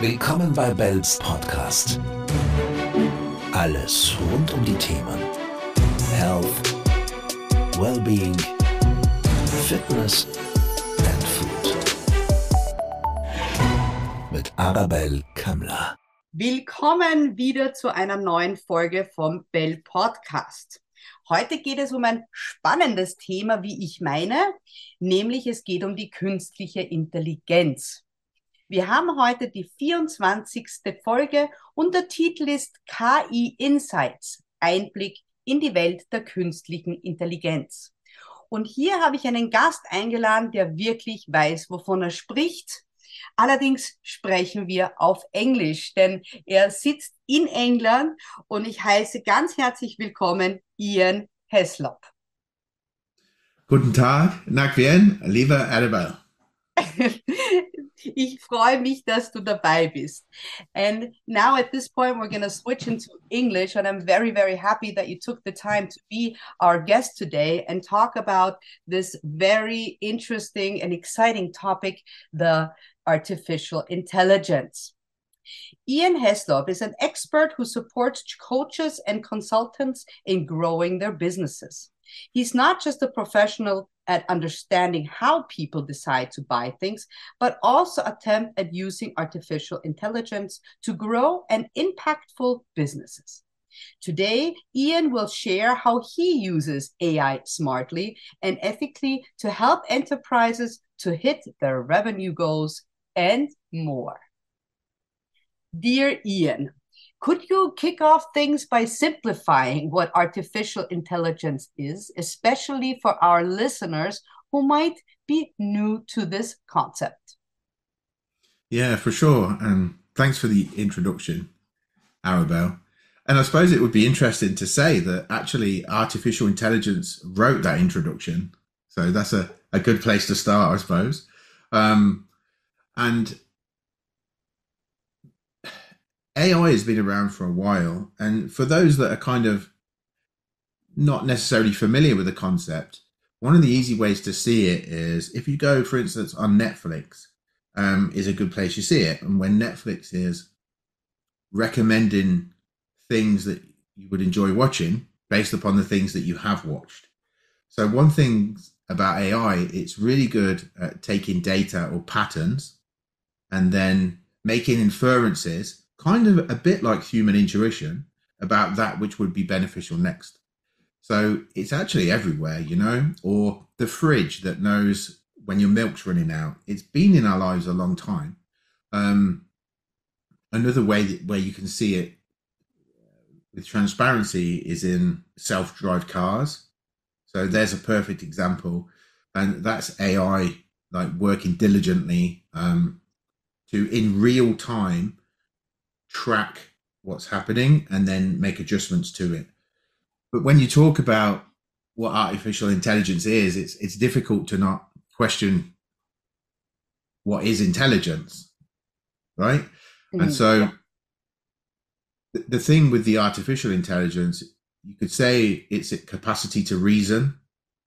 Willkommen bei Bells Podcast. Alles rund um die Themen Health, Wellbeing, Fitness and Food. Mit Arabelle Kammler. Willkommen wieder zu einer neuen Folge vom Bell Podcast. Heute geht es um ein spannendes Thema, wie ich meine, nämlich es geht um die künstliche Intelligenz. Wir haben heute die 24. Folge und der Titel ist KI Insights, Einblick in die Welt der künstlichen Intelligenz. Und hier habe ich einen Gast eingeladen, der wirklich weiß, wovon er spricht. Allerdings sprechen wir auf Englisch, denn er sitzt in England und ich heiße ganz herzlich willkommen Ian Heslop. Guten Tag, nach Wien, lieber Arabelle. ich freue mich, dass du dabei bist. And now at this point, we're going to switch into English. And I'm very, very happy that you took the time to be our guest today and talk about this very interesting and exciting topic, the artificial intelligence. Ian Heslop is an expert who supports coaches and consultants in growing their businesses. He's not just a professional at understanding how people decide to buy things, but also attempt at using artificial intelligence to grow and impactful businesses. Today, Ian will share how he uses AI smartly and ethically to help enterprises to hit their revenue goals and more. Dear Ian, could you kick off things by simplifying what artificial intelligence is, especially for our listeners who might be new to this concept? Yeah, for sure. And thanks for the introduction, Arabelle. And I suppose it would be interesting to say that actually artificial intelligence wrote that introduction. So that's a, a good place to start, I suppose. Um, and AI has been around for a while, and for those that are kind of not necessarily familiar with the concept, one of the easy ways to see it is if you go, for instance, on Netflix, um, is a good place to see it. And when Netflix is recommending things that you would enjoy watching based upon the things that you have watched. So one thing about AI, it's really good at taking data or patterns and then making inferences kind of a bit like human intuition about that which would be beneficial next. So it's actually everywhere, you know, or the fridge that knows when your milk's running out. It's been in our lives a long time. Um, another way that, where you can see it with transparency is in self-drive cars. So there's a perfect example, and that's AI like working diligently um, to in real time track what's happening and then make adjustments to it. But when you talk about what artificial intelligence is, it's it's difficult to not question what is intelligence, right? Mm-hmm. And so yeah. the, the thing with the artificial intelligence, you could say it's a capacity to reason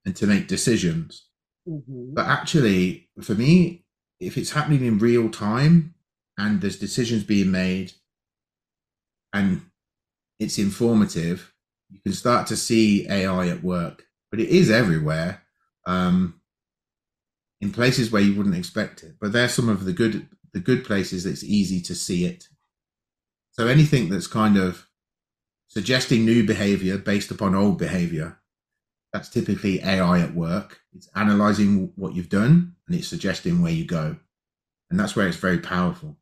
and to make decisions. Mm-hmm. But actually, for me, if it's happening in real time and there's decisions being made and it's informative, you can start to see AI at work. But it is everywhere, um, in places where you wouldn't expect it. But there's some of the good the good places that's easy to see it. So anything that's kind of suggesting new behavior based upon old behavior, that's typically AI at work. It's analyzing what you've done and it's suggesting where you go. And that's where it's very powerful.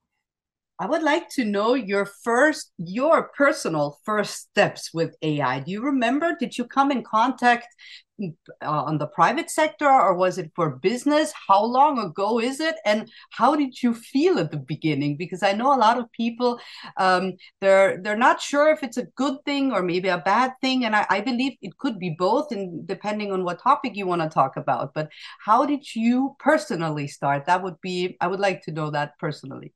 I would like to know your first, your personal first steps with AI. Do you remember? Did you come in contact uh, on the private sector or was it for business? How long ago is it? And how did you feel at the beginning? Because I know a lot of people, um, they're they're not sure if it's a good thing or maybe a bad thing. And I, I believe it could be both, and depending on what topic you want to talk about. But how did you personally start? That would be I would like to know that personally.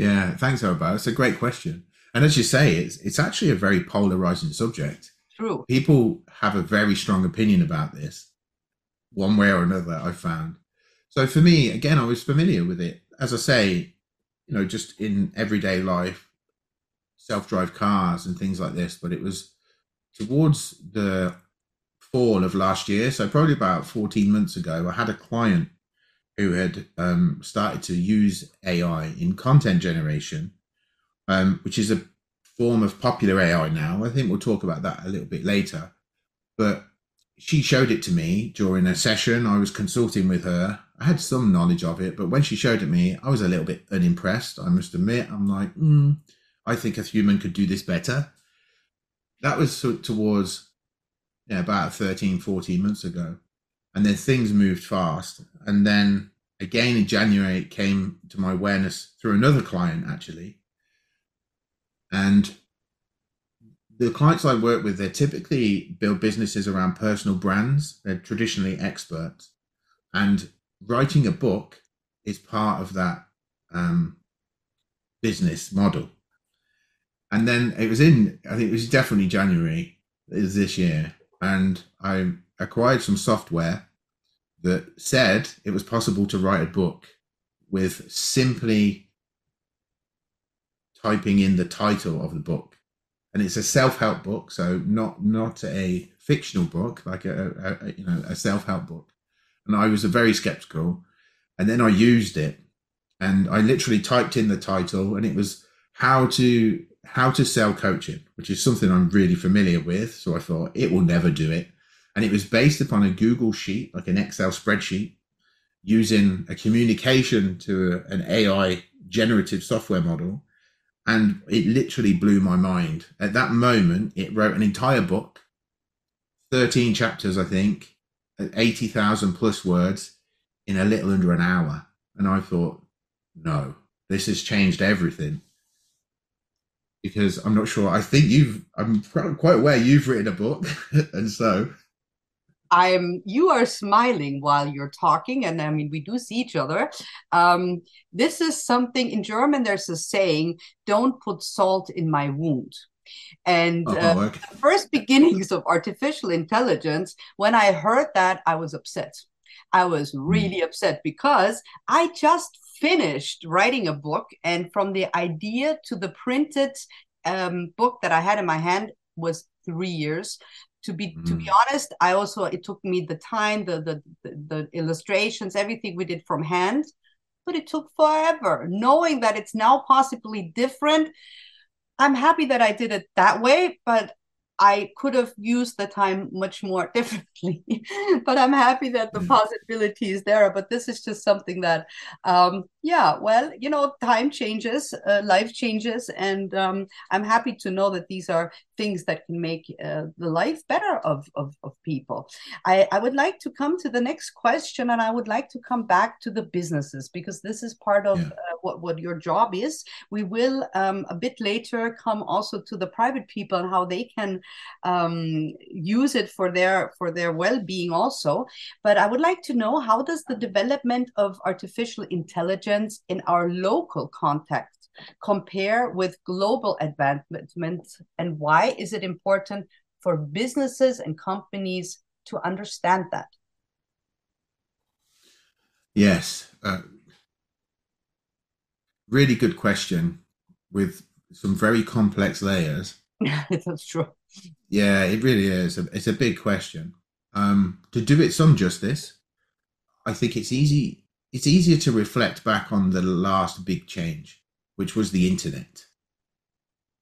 Yeah, thanks, Oba. It's a great question. And as you say, it's it's actually a very polarizing subject. True. People have a very strong opinion about this, one way or another, I found. So for me, again, I was familiar with it. As I say, you know, just in everyday life, self drive cars and things like this. But it was towards the fall of last year, so probably about 14 months ago, I had a client who had um, started to use AI in content generation, um, which is a form of popular AI now. I think we'll talk about that a little bit later. But she showed it to me during a session. I was consulting with her. I had some knowledge of it, but when she showed it to me, I was a little bit unimpressed. I must admit, I'm like, mm, I think a human could do this better. That was towards yeah, about 13, 14 months ago. And then things moved fast. And then again in January, it came to my awareness through another client, actually. And the clients I work with, they typically build businesses around personal brands. They're traditionally experts, and writing a book is part of that um, business model. And then it was in, I think it was definitely January this year, and I acquired some software that said it was possible to write a book with simply typing in the title of the book. And it's a self-help book so not not a fictional book like a, a, you know a self-help book. And i was very skeptical and then i used it and i literally typed in the title and it was how to how to sell coaching which is something i'm really familiar with so i thought it will never do it and it was based upon a google sheet like an excel spreadsheet using a communication to an ai generative software model and it literally blew my mind. At that moment, it wrote an entire book, 13 chapters, I think, 80,000 plus words in a little under an hour. And I thought, no, this has changed everything. Because I'm not sure. I think you've, I'm quite aware you've written a book. and so I'm you are smiling while you're talking, and I mean we do see each other. Um, this is something in German. There's a saying: "Don't put salt in my wound." And uh, okay. the first beginnings of artificial intelligence, when I heard that, I was upset. I was hmm. really upset because I just finished writing a book, and from the idea to the printed um, book that I had in my hand was three years to be mm. to be honest i also it took me the time the, the the the illustrations everything we did from hand but it took forever knowing that it's now possibly different i'm happy that i did it that way but I could have used the time much more differently, but I'm happy that the mm. possibility is there. But this is just something that, um, yeah, well, you know, time changes, uh, life changes, and um, I'm happy to know that these are things that can make uh, the life better of, of, of people. I, I would like to come to the next question, and I would like to come back to the businesses because this is part of yeah. uh, what, what your job is. We will um, a bit later come also to the private people and how they can um, use it for their for their well-being also but i would like to know how does the development of artificial intelligence in our local context compare with global advancement and why is it important for businesses and companies to understand that yes uh, really good question with some very complex layers that's true yeah, it really is. It's a big question. Um, to do it some justice, I think it's easy. It's easier to reflect back on the last big change, which was the internet.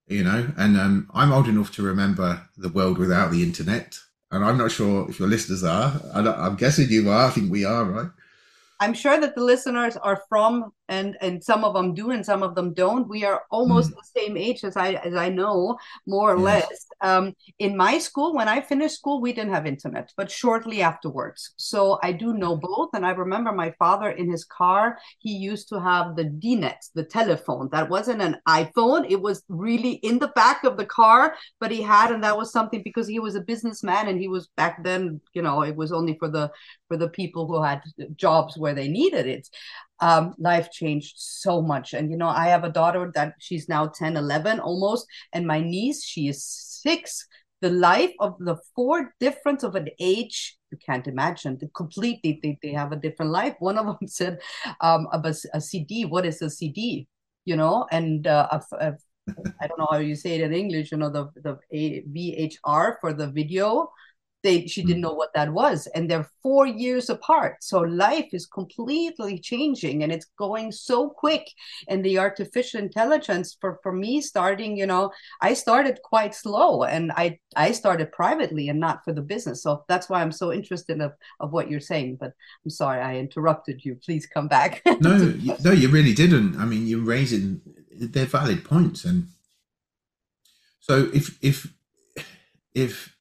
You know, and um, I'm old enough to remember the world without the internet, and I'm not sure if your listeners are. I'm guessing you are. I think we are, right? I'm sure that the listeners are from and and some of them do and some of them don't. We are almost mm. the same age as i as i know more or yes. less. Um, in my school when i finished school we didn't have internet but shortly afterwards. So i do know both and i remember my father in his car he used to have the dnet the telephone. That wasn't an iphone. It was really in the back of the car but he had and that was something because he was a businessman and he was back then you know it was only for the for the people who had jobs where they needed it um, life changed so much. And, you know, I have a daughter that she's now 10, 11 almost, and my niece, she is six. The life of the four difference of an age, you can't imagine. The completely, they, they have a different life. One of them said um, about a CD. What is a CD? you know, and uh, a, a, I don't know how you say it in English, you know, the the VHR for the video they she didn't hmm. know what that was and they're four years apart. So life is completely changing and it's going so quick. And the artificial intelligence for for me starting you know i started quite slow and i i started privately and not for the business. So that's why i'm so interested of of what you're saying. But i'm sorry i interrupted you. Please come back. No no you really didn't. I mean you're raising they're valid points and so if if if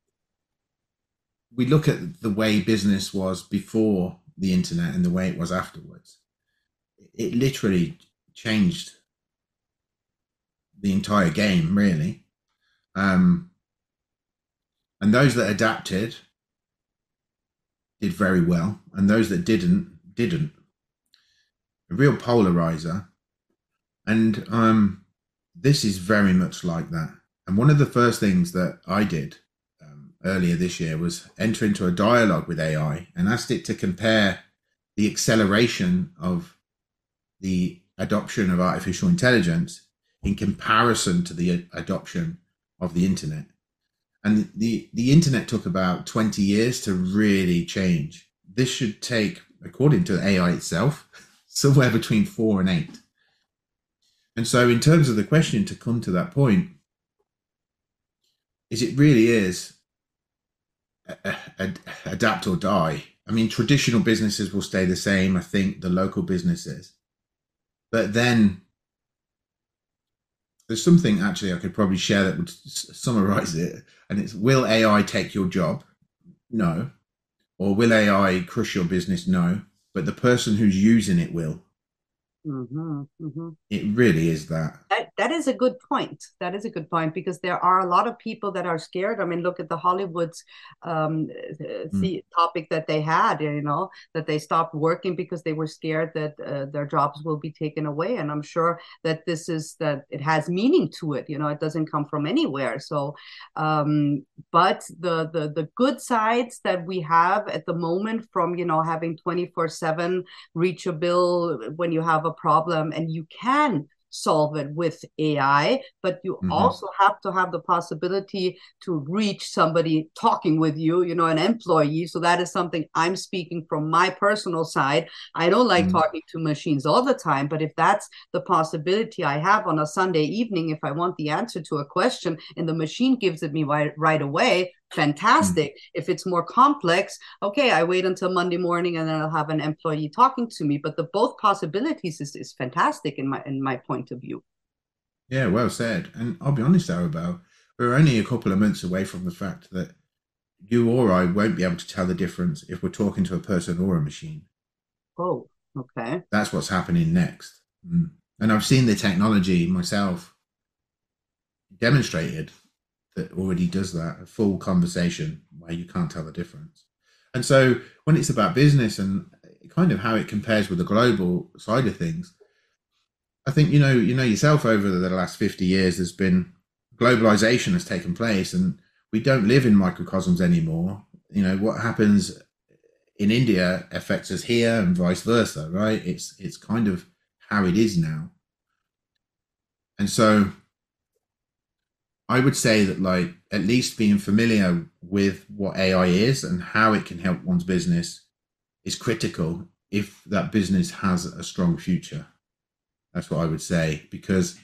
we look at the way business was before the internet and the way it was afterwards, it literally changed the entire game, really. Um, and those that adapted did very well, and those that didn't didn't. A real polarizer, and um, this is very much like that. And one of the first things that I did earlier this year was enter into a dialogue with AI and asked it to compare the acceleration of the adoption of artificial intelligence in comparison to the adoption of the internet. And the, the internet took about 20 years to really change. This should take, according to AI itself, somewhere between four and eight. And so, in terms of the question to come to that point, is it really is adapt or die. I mean, traditional businesses will stay the same. I think the local businesses, but then there's something actually I could probably share that would summarize it, and it's: Will AI take your job? No. Or will AI crush your business? No. But the person who's using it will. Mm-hmm, mm-hmm. It really is that. that. That is a good point. That is a good point because there are a lot of people that are scared. I mean, look at the Hollywood's um, mm. the topic that they had. You know that they stopped working because they were scared that uh, their jobs will be taken away. And I'm sure that this is that it has meaning to it. You know, it doesn't come from anywhere. So, um, but the the the good sides that we have at the moment from you know having 24 seven reachable when you have a problem and you can solve it with AI, but you mm-hmm. also have to have the possibility to reach somebody talking with you, you know, an employee. So that is something I'm speaking from my personal side. I don't like mm-hmm. talking to machines all the time, but if that's the possibility I have on a Sunday evening, if I want the answer to a question and the machine gives it me right, right away, fantastic. Mm. If it's more complex, okay, I wait until Monday morning and then I'll have an employee talking to me. But the both possibilities is, is fantastic in my in my point of view. Yeah, well said. And I'll be honest, Arabelle, we're only a couple of months away from the fact that you or I won't be able to tell the difference if we're talking to a person or a machine. Oh, okay. That's what's happening next. Mm. And I've seen the technology myself demonstrated that already does that, a full conversation where you can't tell the difference. And so when it's about business and kind of how it compares with the global side of things, I think you know you know yourself over the last 50 years there's been globalization has taken place and we don't live in microcosms anymore. You know what happens in India affects us here and vice versa, right? It's it's kind of how it is now. And so I would say that like at least being familiar with what AI is and how it can help one's business is critical if that business has a strong future. That's what I would say because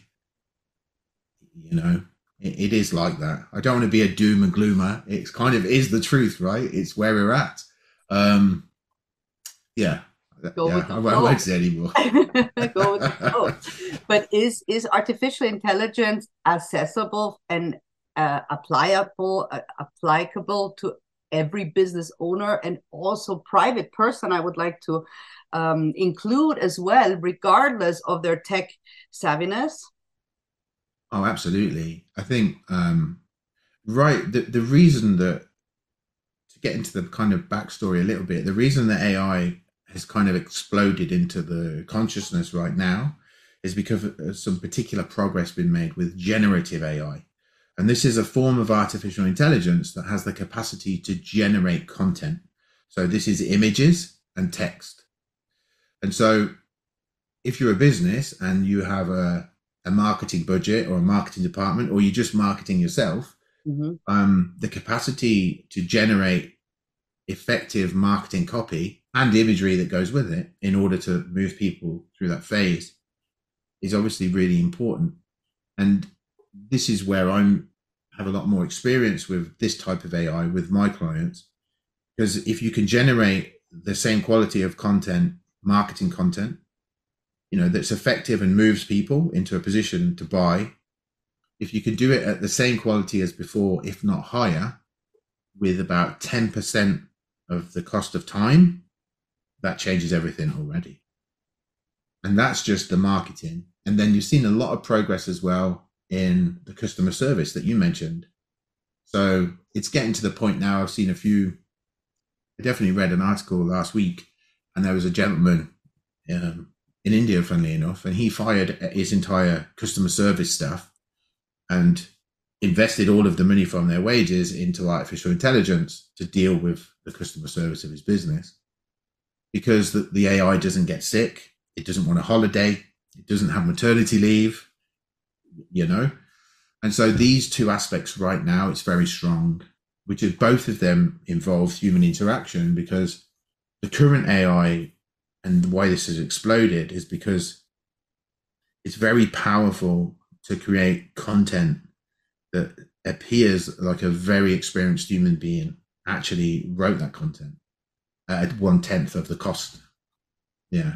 you know it, it is like that. I don't want to be a doom and gloomer. It's kind of is the truth, right? It's where we're at. Um, yeah, Go yeah, with the I, won't say anymore. Go with the flow. But is is artificial intelligence accessible and uh, applicable uh, applicable to every business owner and also private person? I would like to um, include as well, regardless of their tech savviness. Oh, absolutely. I think um, right. The the reason that to get into the kind of backstory a little bit, the reason that AI has kind of exploded into the consciousness right now is because of some particular progress been made with generative AI. And this is a form of artificial intelligence that has the capacity to generate content. So this is images and text. And so if you're a business and you have a, a marketing budget or a marketing department, or you're just marketing yourself, Mhm. um, the capacity to generate effective marketing copy and the imagery that goes with it in order to move people through that phase is obviously really important. And this is where I'm have a lot more experience with this type of AI with my clients. Because if you can generate the same quality of content, marketing content, you know, that's effective and moves people into a position to buy, if you can do it at the same quality as before, if not higher, with about 10% of the cost of time, that changes everything already. And that's just the marketing. And then you've seen a lot of progress as well in the customer service that you mentioned. So it's getting to the point now. I've seen a few. I definitely read an article last week, and there was a gentleman um, in India, funnily enough, and he fired his entire customer service staff and invested all of the money from their wages into artificial intelligence to deal with the customer service of his business because the, the AI doesn't get sick, it doesn't want a holiday, it doesn't have maternity leave, you know. And so these two aspects right now, it's very strong, which is both of them involve human interaction because the current AI and why this has exploded is because it's very powerful to create content that appears like a very experienced human being actually wrote that content at one tenth of the cost. Yeah.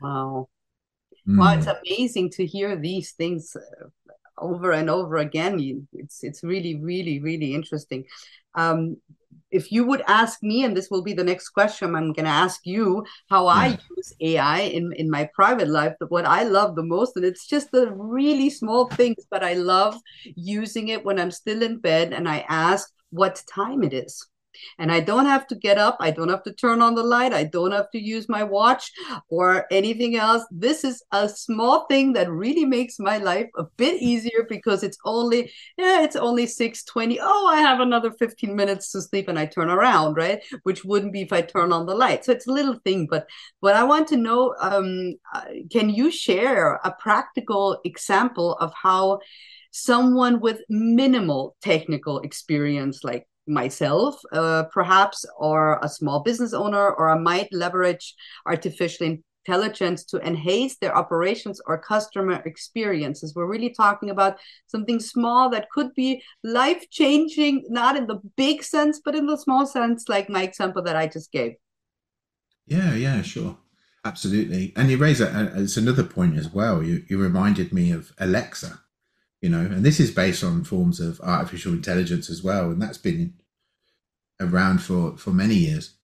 Wow. Mm. Wow, it's amazing to hear these things uh, over and over again. It's it's really, really, really interesting. Um, if you would ask me, and this will be the next question I'm going to ask you, how I Yeah. use AI in in my private life, but what I love the most, and it's just the really small things, but I love using it when I'm still in bed and I ask what time it is. And I don't have to get up. I don't have to turn on the light. I don't have to use my watch or anything else. This is a small thing that really makes my life a bit easier because it's only, yeah, it's only 6:20. Oh, I have another 15 minutes to sleep and I turn around, right? Which wouldn't be if I turn on the light. So it's a little thing. But what I want to know, um, uh, can you share a practical example of how someone with minimal technical experience, like myself, uh, perhaps, or a small business owner, or I might leverage artificial intelligence to enhance their operations or customer experiences. We're really talking about something small that could be life changing, not in the big sense, but in the small sense, like my example that I just gave. Yeah, yeah, sure. Absolutely. And you raise a, a- it's another point as well. You, you reminded me of Alexa, you know, and this is based on forms of artificial intelligence as well. And that's been around for, for many years.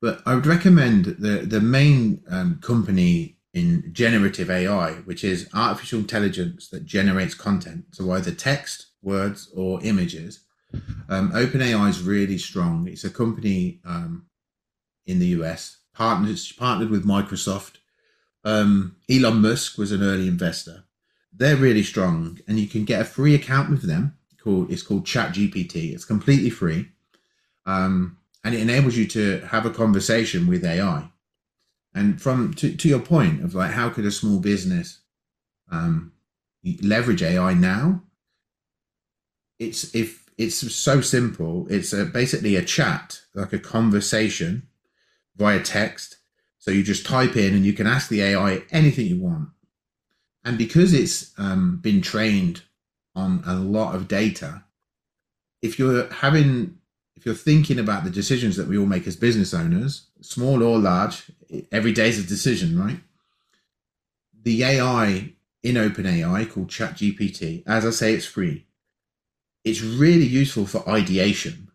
But I would recommend the, the main um, company in generative AI, which is artificial intelligence that generates content. So either text, words, or images. Um, OpenAI is really strong. It's a company um, in the US, partnered partnered with Microsoft. Um, Elon Musk was an early investor. They're really strong, and you can get a free account with them. Called it's called ChatGPT. It's completely free, um, and it enables you to have a conversation with AI. And from to, to your point of like, how could a small business um, leverage AI now? It's if it's so simple. It's a, basically a chat, like a conversation via text. So you just type in and you can ask the AI anything you want. And because it's um, been trained on a lot of data, if you're having, if you're thinking about the decisions that we all make as business owners, small or large, every day is a decision, right? The AI in OpenAI called ChatGPT, as I say, it's free. It's really useful for ideation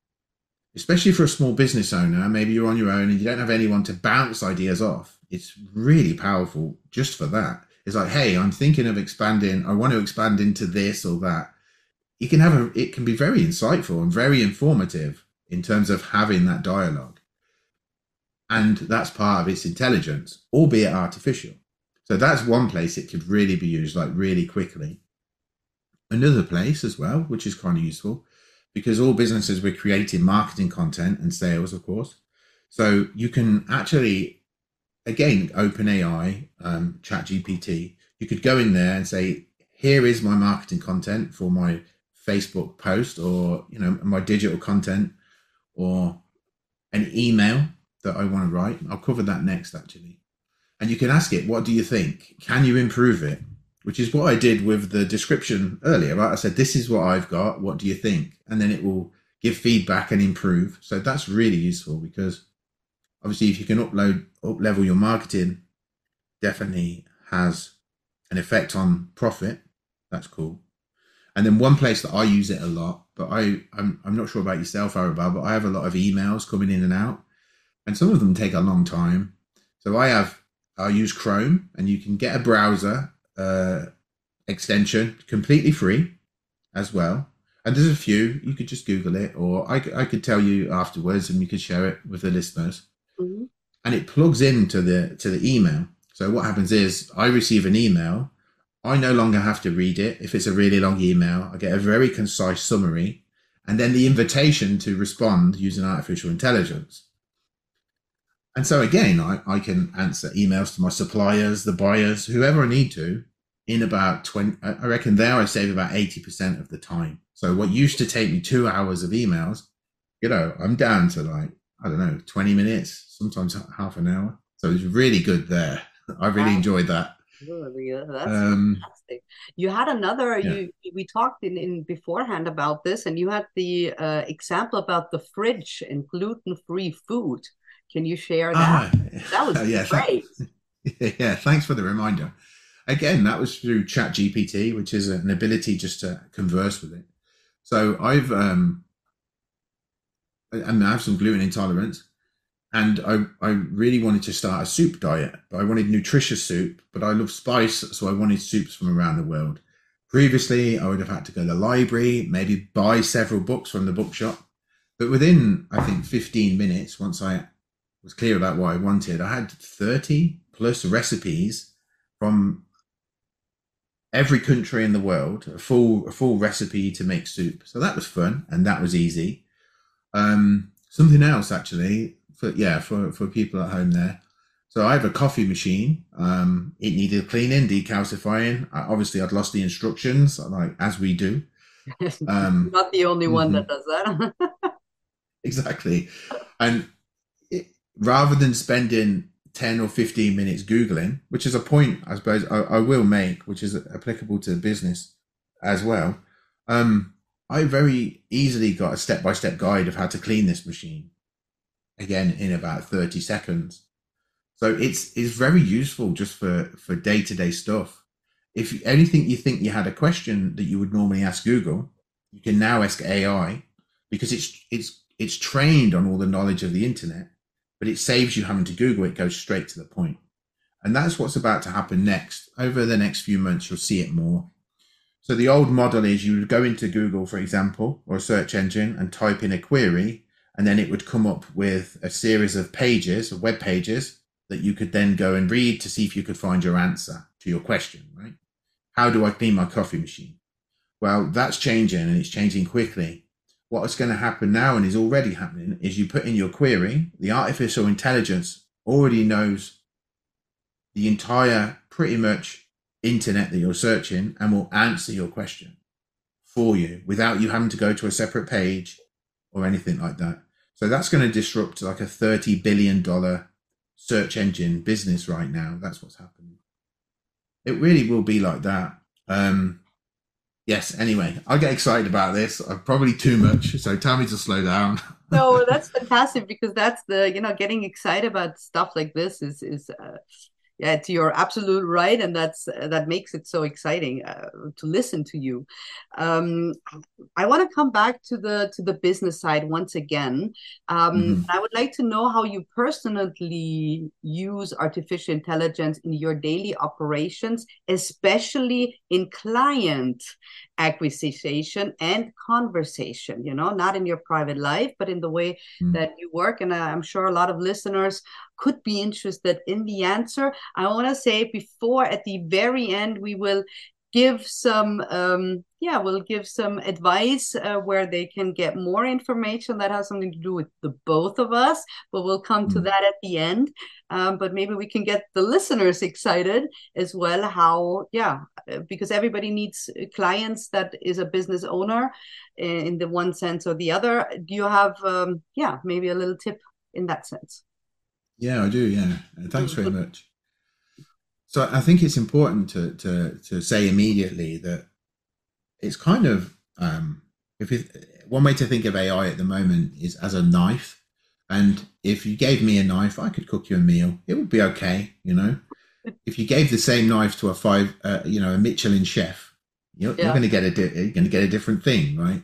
especially for a small business owner, maybe you're on your own and you don't have anyone to bounce ideas off. It's really powerful just for that. It's like, hey, I'm thinking of expanding. I want to expand into this or that. You can have a. It can be very insightful and very informative in terms of having that dialogue, and that's part of its intelligence, albeit artificial. So that's one place it could really be used, like really quickly. Another place as well, which is kind of useful, because all businesses were creating marketing content and sales, of course. So you can actually, again, OpenAI, um, ChatGPT, you could go in there and say, here is my marketing content for my Facebook post or, you know, my digital content or an email that I want to write. I'll cover that next actually. And you can ask it, what do you think? Can you improve it? Which is what I did with the description earlier, right? I said, this is what I've got. What do you think? And then it will give feedback and improve. So that's really useful because obviously if you can upload, up level your marketing, definitely has an effect on profit. That's cool. And then one place that I use it a lot, but I I'm, I'm not sure about yourself, Arabelle, but I have a lot of emails coming in and out, and some of them take a long time. So I have I use Chrome, and you can get a browser uh, extension completely free as well. And there's a few you could just Google it, or I I could tell you afterwards, and you could share it with the listeners. Mm-hmm. And it plugs into the to the email. So what happens is I receive an email I no longer have to read it. If it's a really long email, I get a very concise summary and then the invitation to respond using artificial intelligence. And so again, I, I can answer emails to my suppliers, the buyers, whoever I need to in about 20, I reckon there I save about 80% of the time. So what used to take me two hours of emails, you know, I'm down to like, I don't know, 20 minutes, sometimes half an hour. So it's really good there. I really enjoyed that. Yeah, that's um, fantastic. You had another. Yeah. You we talked in in beforehand about this, and you had the uh, example about the fridge and gluten free food. Can you share that? Uh, that was yeah, great. Yeah, thanks for the reminder. Again, that was through Chat GPT, which is an ability just to converse with it. So I've um, I, I have some gluten intolerance, and I, I really wanted to start a soup diet, but I wanted nutritious soup, but I love spice, so I wanted soups from around the world. Previously, I would have had to go to the library, maybe buy several books from the bookshop. But within, I think, 15 minutes, once I was clear about what I wanted, I had 30 plus recipes from every country in the world, a full, a full recipe to make soup. So that was fun and that was easy. Um, something else actually for yeah for for people at home there. So I have a coffee machine. Um, it needed cleaning, decalcifying. I, obviously, I'd lost the instructions, like as we do. Um, Not the only one mm-hmm. that does that. exactly, and it, rather than spending ten or fifteen minutes googling, which is a point I suppose I, I will make, which is applicable to business as well. Um, I very easily got a step by step guide of how to clean this machine again in about 30 seconds. So it's it's very useful just for for day to day stuff. If anything you think you had a question that you would normally ask Google, you can now ask AI because it's it's it's trained on all the knowledge of the internet, but it saves you having to Google. It goes straight to the point, and that's what's about to happen next. Over the next few months, you'll see it more. So the old model is you would go into Google, for example, or a search engine and type in a query and then it would come up with a series of pages, of web pages that you could then go and read to see if you could find your answer to your question, right? How do I clean my coffee machine? Well, that's changing and it's changing quickly. What's going to happen now and is already happening is you put in your query, the artificial intelligence already knows the entire pretty much internet that you're searching and will answer your question for you without you having to go to a separate page or anything like that. So that's going to disrupt like a $30 billion search engine business right now. That's what's happening. It really will be like that. Um, yes, anyway, I get excited about this. I'm probably too much. So tell me to slow down. no, that's fantastic because that's the, you know, getting excited about stuff like this is, is, uh, yeah, to your absolute right, and that's uh, that makes it so exciting uh, to listen to you. Um, I want to come back to the to the business side once again. Um, mm-hmm. I would like to know how you personally use artificial intelligence in your daily operations, especially in client acquisition and conversation. You know, not in your private life, but in the way mm-hmm. that you work. And I'm sure a lot of listeners could be interested in the answer. I want to say before at the very end, we will give some um, yeah we'll give some advice uh, where they can get more information that has something to do with the both of us but we'll come mm. to that at the end um, but maybe we can get the listeners excited as well how yeah uh, because everybody needs clients that is a business owner in the one sense or the other do you have um, yeah maybe a little tip in that sense yeah i do yeah thanks very much so I think it's important to to to say immediately that it's kind of um, if it, one way to think of AI at the moment is as a knife, and if you gave me a knife, I could cook you a meal. It would be okay, you know. if you gave the same knife to a five, uh, you know, a Michelin chef, you're, yeah. you're going to get a di- you're going to get a different thing, right?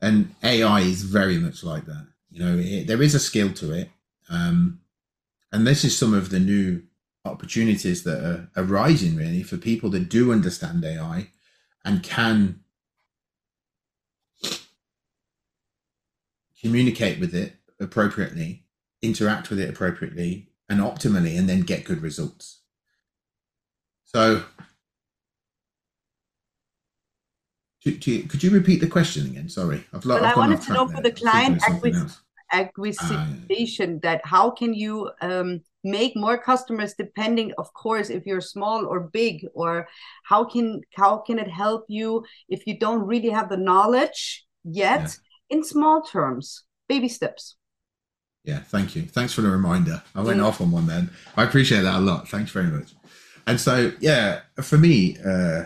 And AI is very much like that. You know, it, there is a skill to it, um, and this is some of the new opportunities that are arising really for people that do understand AI and can communicate with it appropriately, interact with it appropriately and optimally, and then get good results. So, to, to, could you repeat the question again? Sorry, I've, well, I've I wanted to know for the client acquisition, acquisition uh, that how can you um, make more customers depending of course if you're small or big or how can how can it help you if you don't really have the knowledge yet yeah. in small terms baby steps? Yeah thank you. Thanks for the reminder. I went yeah. off on one then. I appreciate that a lot. Thanks very much. And so yeah for me uh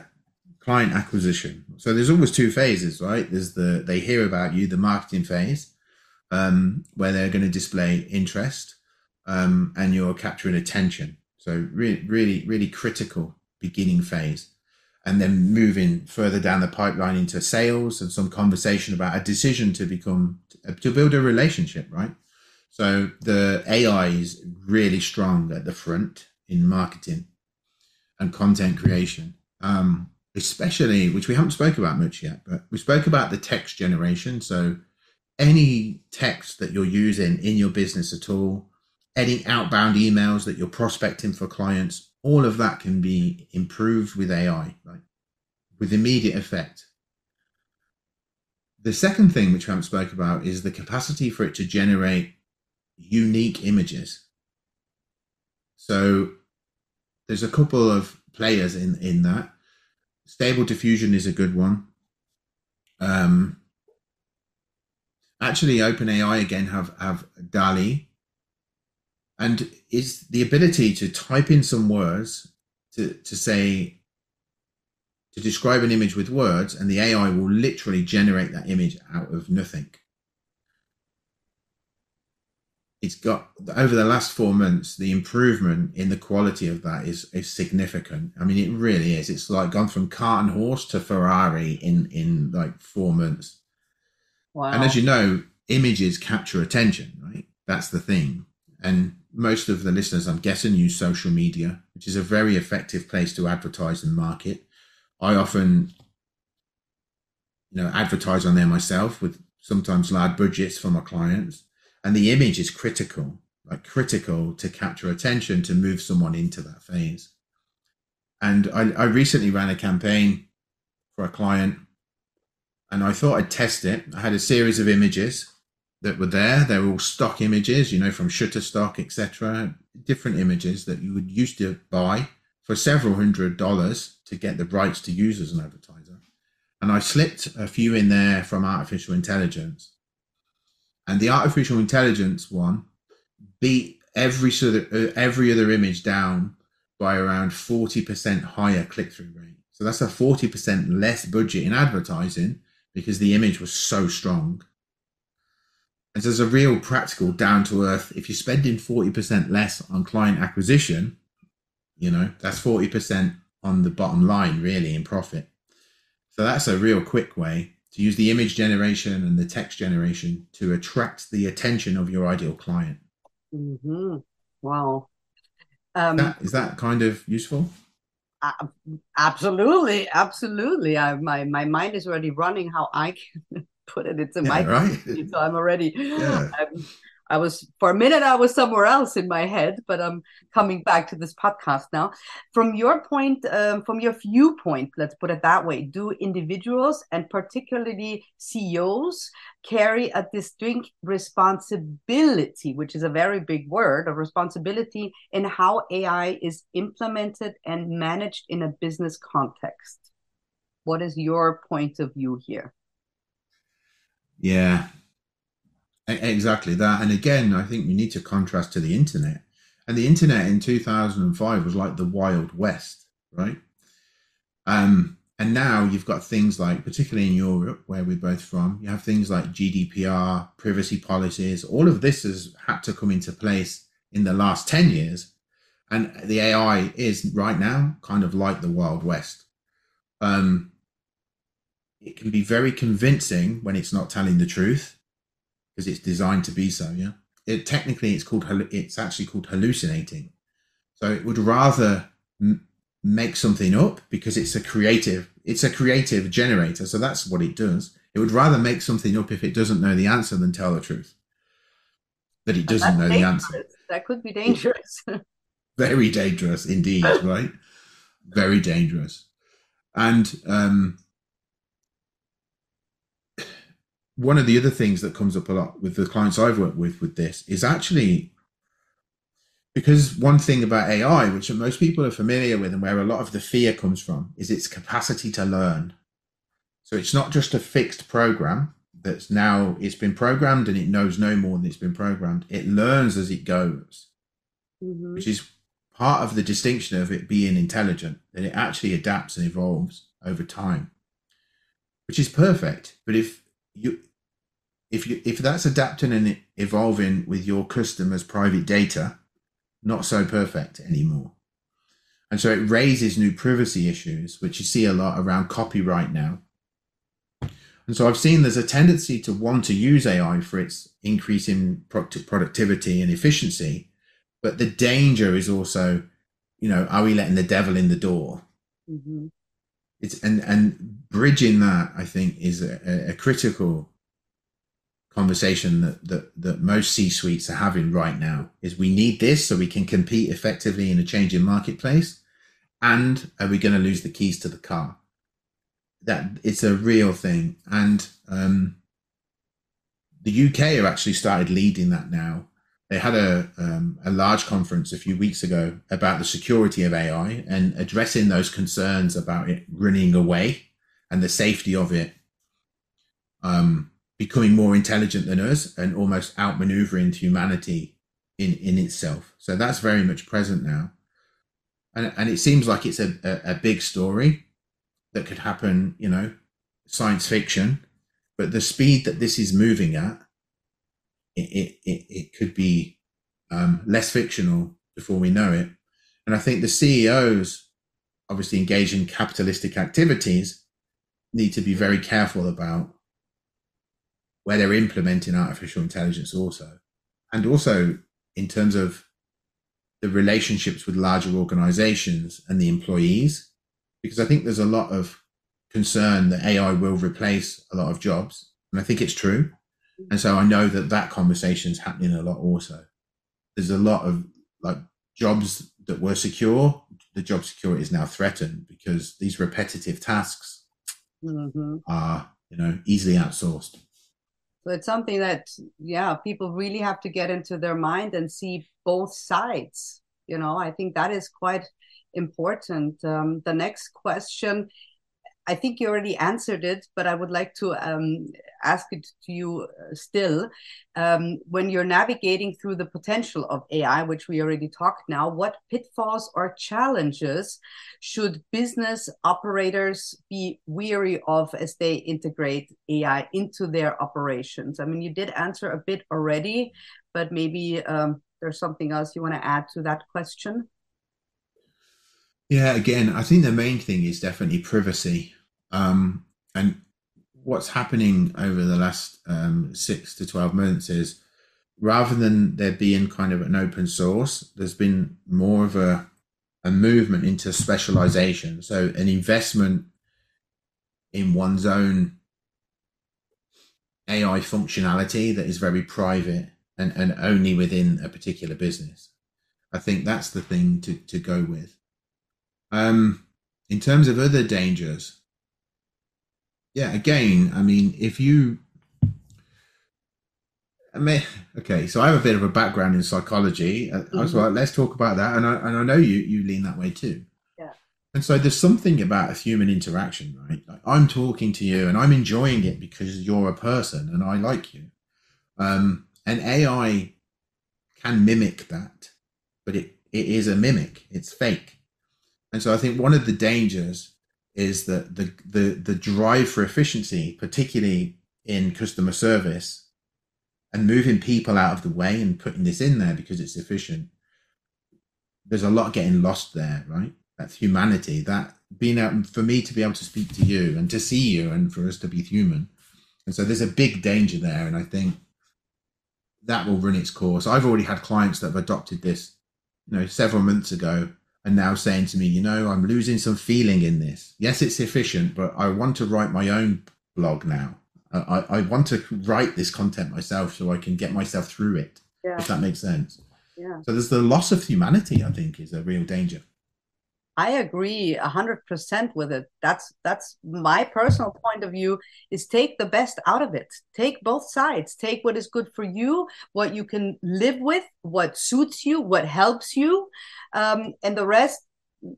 client acquisition. So there's always two phases right? There's the they hear about you the marketing phase um, where they're going to display interest um, and you're capturing attention. So really, really, really critical beginning phase. And then moving further down the pipeline into sales and some conversation about a decision to become, to build a relationship, right? So the AI is really strong at the front in marketing and content creation. Um, especially, which we haven't spoke about much yet, but we spoke about the text generation. So any text that you're using in your business at all, any outbound emails that you're prospecting for clients, all of that can be improved with AI, right? With immediate effect. The second thing which I haven't spoke about is the capacity for it to generate unique images. So there's a couple of players in in that. Stable diffusion is a good one. Um, actually, OpenAI again have have DALL-E, and is the ability to type in some words to, to say to describe an image with words and the AI will literally generate that image out of nothing. It's got over the last four months, the improvement in the quality of that is, is significant. I mean, it really is. It's like gone from cart and horse to Ferrari in, in like four months. Wow. And as you know, images capture attention, right? That's the thing. And most of the listeners, I'm guessing, use social media, which is a very effective place to advertise and market. I often, you know, advertise on there myself with sometimes large budgets for my clients. And the image is critical, like critical to capture attention to move someone into that phase. And I, I recently ran a campaign for a client and I thought I'd test it. I had a series of images that were there. They were all stock images, you know, from Shutterstock, etc. Different images that you would used to buy for several hundred dollars to get the rights to use as an advertiser. And I slipped a few in there from artificial intelligence. And the artificial intelligence one beat every sort of, uh, every other image down by around 40% higher click through rate. So that's a 40% less budget in advertising because the image was so strong and there's a real practical down to earth. If you're spending 40% less on client acquisition, you know, that's 40% on the bottom line, really, in profit. So that's a real quick way to use the image generation and the text generation to attract the attention of your ideal client. Mm-hmm. Wow. Um, that, is that kind of useful? Uh, absolutely, absolutely. I, my my mind is already running how I can put it into yeah, my right? so i'm already yeah. I'm, I was for a minute I was somewhere else in my head, but I'm coming back to this podcast now. From your point, um, from your viewpoint, let's put it that way. Do individuals and particularly CEOs carry a distinct responsibility, which is a very big word, a responsibility in how AI is implemented and managed in a business context? What is your point of view here? Yeah, exactly that. And again, I think we need to contrast to the internet. And the internet in 2005 was like the Wild West, right? Um, and now you've got things like, particularly in Europe, where we're both from, you have things like GDPR, privacy policies. All of this has had to come into place in the last 10 years. And the AI is right now kind of like the Wild West. Um, it can be very convincing when it's not telling the truth because it's designed to be so. Yeah. It technically it's called it's actually called hallucinating. So it would rather m- make something up because it's a creative it's a creative generator. So that's what it does. It would rather make something up if it doesn't know the answer than tell the truth. That it doesn't know dangerous. the answer. That could be dangerous. Very dangerous indeed, right? Very dangerous. And um, one of the other things that comes up a lot with the clients I've worked with with this is actually because one thing about AI, which most people are familiar with and where a lot of the fear comes from, is its capacity to learn. So it's not just a fixed program that's now it's been programmed and it knows no more than it's been programmed. It learns as it goes, mm-hmm. which is part of the distinction of it being intelligent, that it actually adapts and evolves over time, which is perfect. But if you if you if that's adapting and evolving with your customers' private data, not so perfect anymore. And so it raises new privacy issues, which you see a lot around copyright now. And so I've seen there's a tendency to want to use AI for its increase in productivity and efficiency, but the danger is also, you know, are we letting the devil in the door? Mm-hmm. It's and and bridging that I think is a, a critical conversation that, that that most C suites are having right now. Is we need this so we can compete effectively in a changing marketplace, and are we going to lose the keys to the car? That it's a real thing, and um, the UK have actually started leading that now they had a um, a large conference a few weeks ago about the security of AI and addressing those concerns about it running away and the safety of it um, becoming more intelligent than us and almost outmaneuvering humanity in in itself. So that's very much present now, and and it seems like it's a, a, a big story that could happen. You know, science fiction, but the speed that this is moving at it, it, it could be um, less fictional before we know it. And I think the CEOs, obviously engaged in capitalistic activities, need to be very careful about where they're implementing artificial intelligence also. And also in terms of the relationships with larger organizations and the employees, because I think there's a lot of concern that AI will replace a lot of jobs. And I think it's true. And so I know that that conversation is happening a lot also. There's a lot of like jobs that were secure. The job security is now threatened because these repetitive tasks mm-hmm. are, you know, easily outsourced. So it's something that, yeah, people really have to get into their mind and see both sides. You know, I think that is quite important. Um, the next question I think you already answered it, but I would like to um, ask it to you uh, still. Um, when you're navigating through the potential of AI, which we already talked now, what pitfalls or challenges should business operators be weary of as they integrate AI into their operations? I mean, you did answer a bit already, but maybe um, there's something else you want to add to that question. Yeah, again, I think the main thing is definitely privacy. Um, and what's happening over the last um, six to 12 months is rather than there being kind of an open source, there's been more of a, a movement into specialization. So, an investment in one's own AI functionality that is very private and, and only within a particular business. I think that's the thing to, to go with. Um, in terms of other dangers, yeah, again, I mean, if you, I mean, okay, so I have a bit of a background in psychology. Mm-hmm. I was like, let's talk about that, and I and I know you you lean that way too. Yeah. And so there's something about a human interaction, right? Like I'm talking to you, and I'm enjoying it because you're a person, and I like you. Um, and AI can mimic that, but it it is a mimic. It's fake. And so I think one of the dangers is that the the the drive for efficiency, particularly in customer service, and moving people out of the way and putting this in there because it's efficient. There's a lot getting lost there, right? That's humanity. That being out for me to be able to speak to you and to see you and for us to be human. And so there's a big danger there. And I think that will run its course. I've already had clients that have adopted this, you know, several months ago and now saying to me, you know, I'm losing some feeling in this. Yes, it's efficient, but I want to write my own blog now. I, I want to write this content myself so I can get myself through it. Yeah. If that makes sense. Yeah. So there's the loss of humanity, I think, is a real danger. I agree hundred percent with it. That's that's my personal point of view is take the best out of it. Take both sides. Take what is good for you, what you can live with, what suits you, what helps you, um, and the rest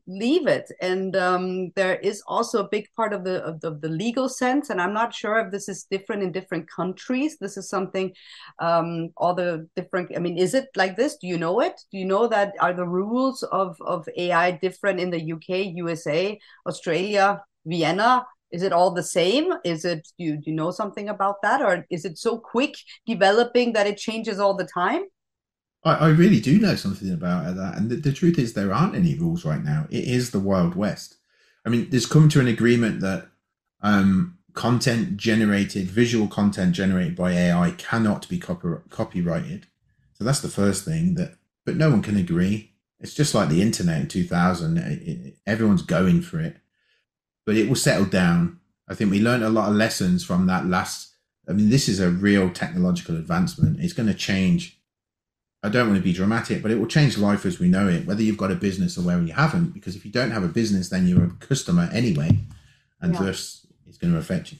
leave it. And um, there is also a big part of the, of the, of the legal sense and i'm not sure if this is different in different countries. This is something um, all the different i mean is it like this? Do you know it? Do you know that are the rules of of ai different in the uk usa australia vienna? Is it all the same? Is it do you, do you know something about that? Or is it so quick developing that it changes all the time I, I really do know something about that. And the, the truth is, there aren't any rules right now. It is the Wild West. I mean, there's come to an agreement that um, content generated, visual content generated by AI cannot be copy- copyrighted. So that's the first thing that, but no one can agree. It's just like the internet in 2000. It, it, everyone's going for it, but it will settle down. I think we learned a lot of lessons from that last. I mean, this is a real technological advancement. It's going to change I don't want to be dramatic, but it will change life as we know it, whether you've got a business or whether you haven't. Because if you don't have a business, then you're a customer anyway, and yeah. thus it's going to affect you.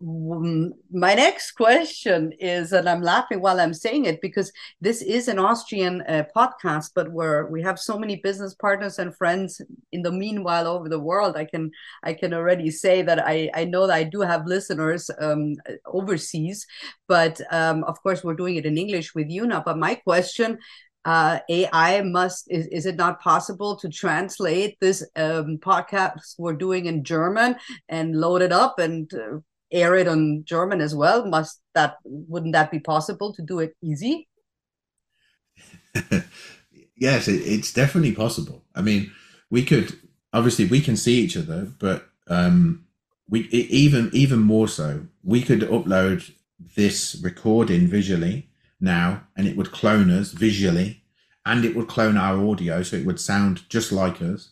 My next question is, and I'm laughing while I'm saying it because this is an Austrian uh, podcast, but where we have so many business partners and friends in the meanwhile over the world. I can I can already say that I I know that I do have listeners um, overseas, but um, of course we're doing it in English with you now. But my question uh, AI must is, is it not possible to translate this um, podcast we're doing in German and load it up and uh, air it on German as well? Must that wouldn't that be possible to do it easy? yes, it, it's definitely possible. I mean, we could obviously we can see each other, but um, we even even more so, we could upload this recording visually now, and it would clone us visually, and it would clone our audio, so it would sound just like us,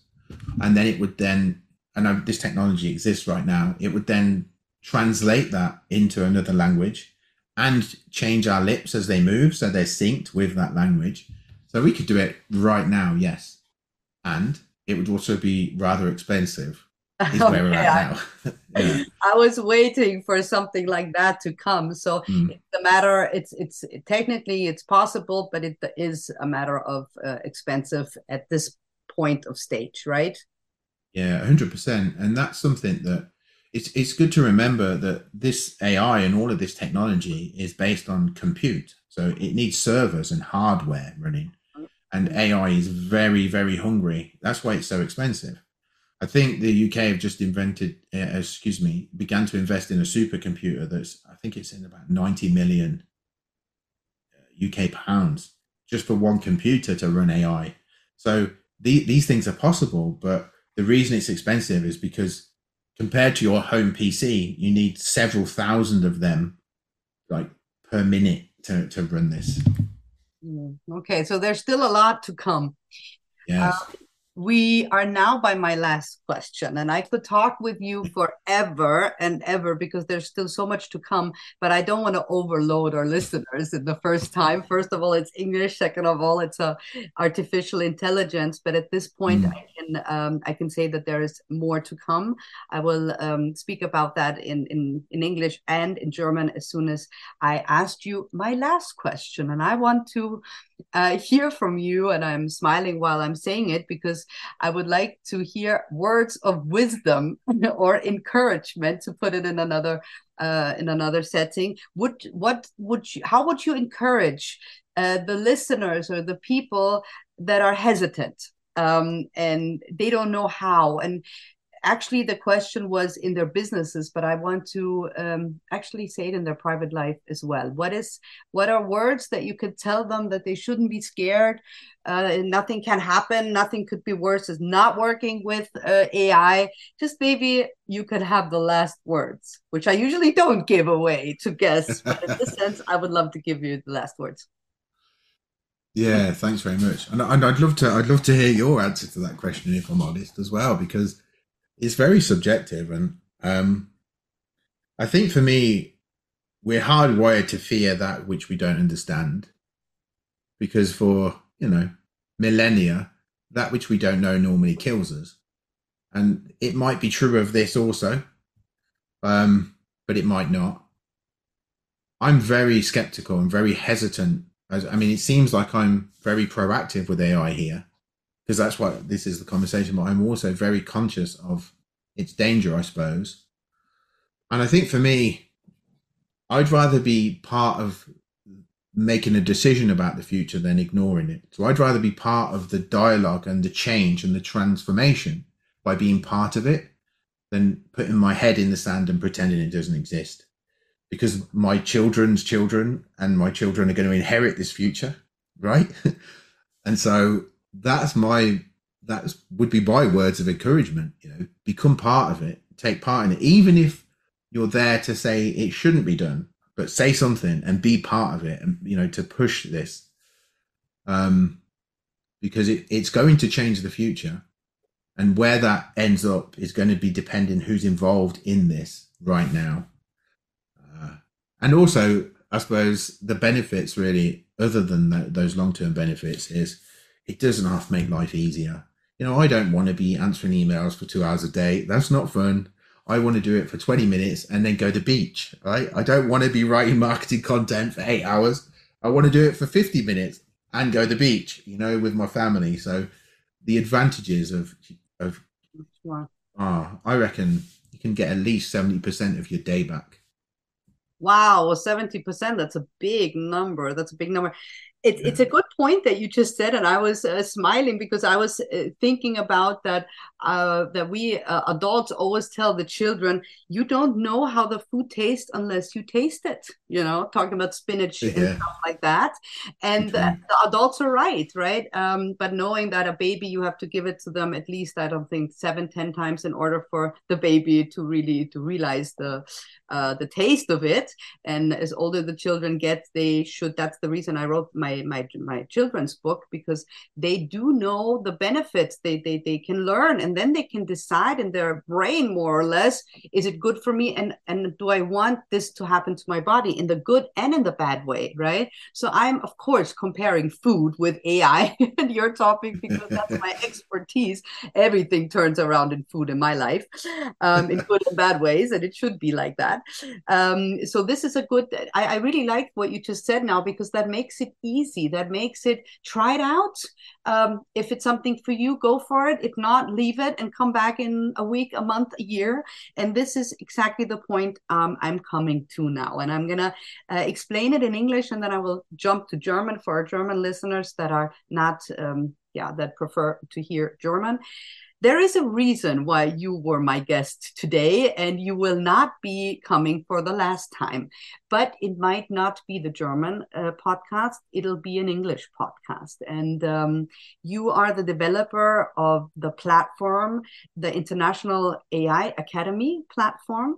and then it would then. And this technology exists right now. It would then translate that into another language and change our lips as they move so they're synced with that language. So we could do it right now, yes. And it would also be rather expensive. Is okay, where we're at now. yeah. I was waiting for something like that to come. So mm. it's a matter. It's it's technically it's possible, but it is a matter of uh, expensive at this point of stage, right? Yeah, hundred percent. And that's something that it's it's good to remember that this AI and all of this technology is based on compute. So it needs servers and hardware running. And AI is very, very hungry. That's why it's so expensive. I think the UK have just invented, uh, excuse me, began to invest in a supercomputer that's, I think it's in about 90 million UK uh, pounds just for one computer to run AI. So the, these things are possible, but the reason it's expensive is because compared to your home PC, you need several thousand of them, like per minute, to to run this. Mm, okay, so there's still a lot to come. Yes. Uh, we are now by my last question and i could talk with you forever and ever because there's still so much to come but i don't want to overload our listeners in the first time. First of all it's english. Second of all it's a artificial intelligence but at this point mm. i can um, i can say that there is more to come. I will um, speak about that in, in in english and in german as soon as i asked you my last question and i want to uh, hear from you and i'm smiling while i'm saying it because I would like to hear words of wisdom or encouragement to put it in another uh, in another setting. Would what would you, how would you encourage uh, the listeners or the people that are hesitant um, and they don't know how and actually the question was in their businesses but i want to um, actually say it in their private life as well. What is what are words that you could tell them that they shouldn't be scared? Uh, nothing can happen. Nothing could be worse is not working with uh, ai just maybe you could have the last words which i usually don't give away to guests but in this sense i would love to give you the last words. Yeah, thanks very much, and, and I'd love to I'd love to hear your answer to that question if I'm honest as well, because it's very subjective, and um, I think for me, we're hardwired to fear that which we don't understand, because for you know millennia, that which we don't know normally kills us, and it might be true of this also, um, but it might not. I'm very skeptical and very hesitant. I mean, it seems like I'm very proactive with AI here, because that's what this is the conversation. But I'm also very conscious of its danger, I suppose. And I think for me, I'd rather be part of making a decision about the future than ignoring it. So I'd rather be part of the dialogue and the change and the transformation by being part of it than putting my head in the sand and pretending it doesn't exist. Because my children's children and my children are going to inherit this future, right? and so that's my that would be my words of encouragement. You know, become part of it, take part in it, even if you're there to say it shouldn't be done, but say something and be part of it, and you know, to push this, um, because it, it's going to change the future, and where that ends up is going to be depending who's involved in this right now, uh, and also, I suppose the benefits really, other than that, those long term benefits, is it doesn't have to make life easier you know, I don't want to be answering emails for two hours a day. That's not fun. I want to do it for 20 minutes and then go to the beach, right? I don't want to be writing marketing content for eight hours. I want to do it for 50 minutes and go to the beach, you know, with my family. So the advantages of, of, wow. ah, I reckon you can get at least 70% of your day back. Wow, 70%, that's a big number. That's a big number it's it's a good point that you just said, and I was uh, smiling because I was uh, thinking about that. Uh, that we uh, adults always tell the children, "You don't know how the food tastes unless you taste it." You know, talking about spinach yeah. and stuff like that. And mm-hmm. the adults are right, right? Um, but knowing that a baby, you have to give it to them at least, I don't think seven, ten times in order for the baby to really to realize the uh, the taste of it. And as older the children get, they should. That's the reason I wrote my my my children's book because they do know the benefits. They they they can learn, and then they can decide in their brain more or less: is it good for me, and and do I want this to happen to my body in the good and in the bad way, right? So I'm of course comparing food with AI and your topic because that's my expertise. Everything turns around in food in my life, um, in good and bad ways, and it should be like that that. Um, so this is a good. I, I really like what you just said now because that makes it easy. That makes it try it out. Um, if it's something for you, go for it. If not, leave it and come back in a week, a month, a year. And this is exactly the point um, I'm coming to now. And I'm gonna uh, explain it in English, and then I will jump to German for our German listeners that are not, um, yeah, that prefer to hear German there is a reason why you were my guest today, and you will not be coming for the last time. But it might not be the German uh, podcast, it'll be an English podcast. And um, you are the developer of the platform, the International AI Academy platform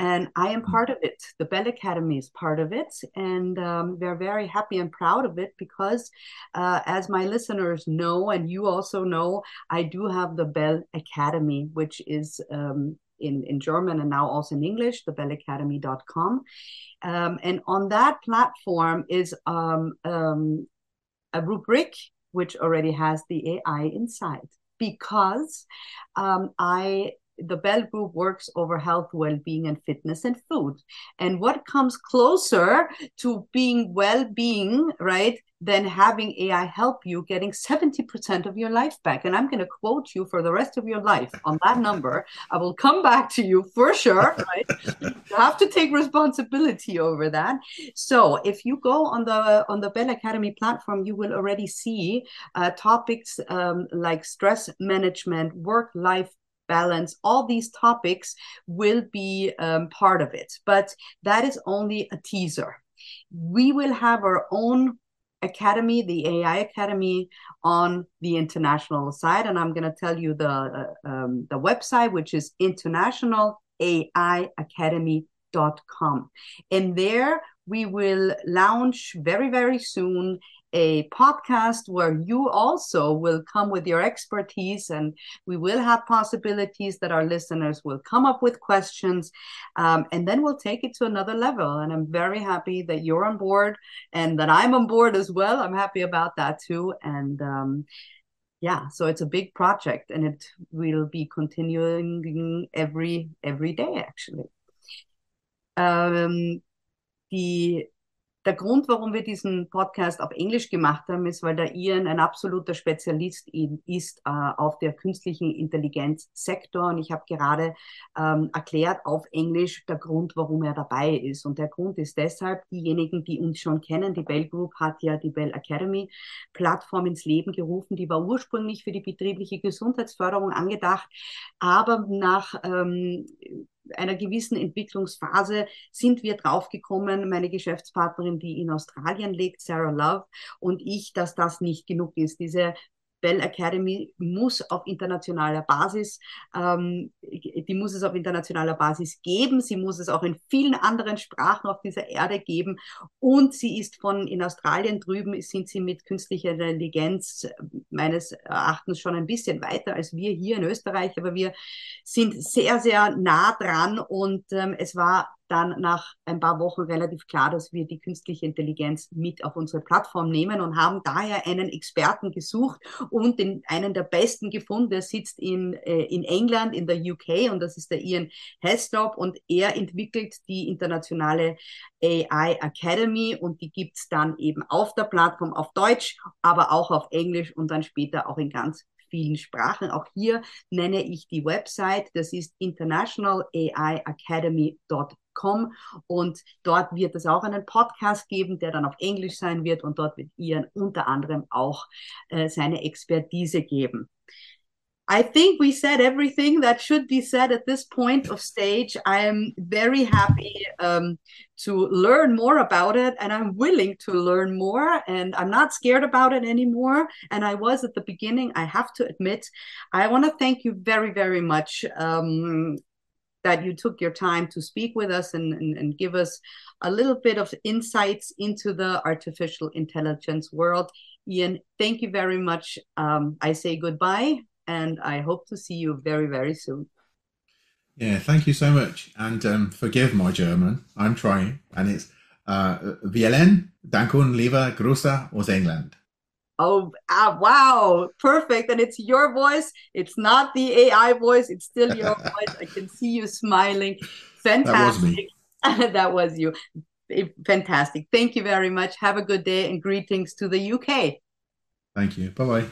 and I am part of it. The Bell Academy is part of it, and um, we're very happy and proud of it because, uh, as my listeners know, and you also know, I do have the Bell Academy, which is um, in, in German and now also in English, thebellacademy.com. Um, and on that platform is um, um, a rubric which already has the AI inside because um, I the Bell Group works over health, well-being, and fitness and food. And what comes closer to being well-being, right, than having AI help you getting 70% of your life back? And I'm going to quote you for the rest of your life on that number. I will come back to you for sure, right? you have to take responsibility over that. So if you go on the on the Bell Academy platform, you will already see uh, topics um, like stress management, work-life balance, all these topics will be um, part of it. But that is only a teaser. We will have our own academy, the AI Academy, on the international side, and I'm going to tell you the uh, um, the website, which is internationalaiacademy.com, and there we will launch very very soon a podcast where you also will come with your expertise and we will have possibilities that our listeners will come up with questions um, and then we'll take it to another level. And i'm very happy that you're on board and that i'm on board as well. I'm happy about that too. And um, yeah so it's a big project and it will be continuing every every day actually. Um, the der Grund, warum wir diesen Podcast auf Englisch gemacht haben, ist, weil der Ian ein absoluter Spezialist ist äh, auf der künstlichen Intelligenz-Sektor. Und ich habe gerade ähm, erklärt auf Englisch der Grund, warum er dabei ist. Und der Grund ist deshalb, diejenigen, die uns schon kennen, die Bell Group hat ja die Bell Academy Plattform ins Leben gerufen. Die war ursprünglich für die betriebliche Gesundheitsförderung angedacht, aber nach ähm, einer gewissen Entwicklungsphase sind wir draufgekommen, meine Geschäftspartnerin, die in Australien lebt, Sarah Love, und ich, dass das nicht genug ist. Diese Bell Academy muss auf internationaler Basis, ähm, die muss es auf internationaler Basis geben. Sie muss es auch in vielen anderen Sprachen auf dieser Erde geben. Und sie ist von in Australien drüben, sind sie mit künstlicher Intelligenz meines Erachtens schon ein bisschen weiter als wir hier in Österreich. Aber wir sind sehr, sehr nah dran und ähm, es war dann nach ein paar Wochen relativ klar, dass wir die künstliche Intelligenz mit auf unsere Plattform nehmen und haben daher einen Experten gesucht und den, einen der besten gefunden. Der sitzt in, äh, in England, in der UK und das ist der Ian Heslop und er entwickelt die internationale AI Academy und die gibt's dann eben auf der Plattform auf Deutsch, aber auch auf Englisch und dann später auch in ganz vielen Sprachen. Auch hier nenne ich die Website, das ist internationalaiacademy.com und dort wird es auch einen Podcast geben, der dann auf Englisch sein wird und dort wird Ian unter anderem auch äh, seine Expertise geben. I think we said everything that should be said at this point of stage. I am very happy um, to learn more about it, and I'm willing to learn more, and I'm not scared about it anymore. And I was at the beginning, I have to admit. I want to thank you very, very much. Um, that you took your time to speak with us and, and, and, give us a little bit of insights into the artificial intelligence world. Ian, thank you very much. Um, I say goodbye and I hope to see you very, very soon. Yeah, thank you so much. And um, forgive my German. I'm trying. And it's uh, Vielen Dankun lieber Grüße aus England. Oh, ah, wow. Perfect. And it's your voice. It's not the AI voice. It's still your voice. I can see you smiling. Fantastic. That was, that was you. Fantastic. Thank you very much. Have a good day and greetings to the UK. Thank you. Bye bye.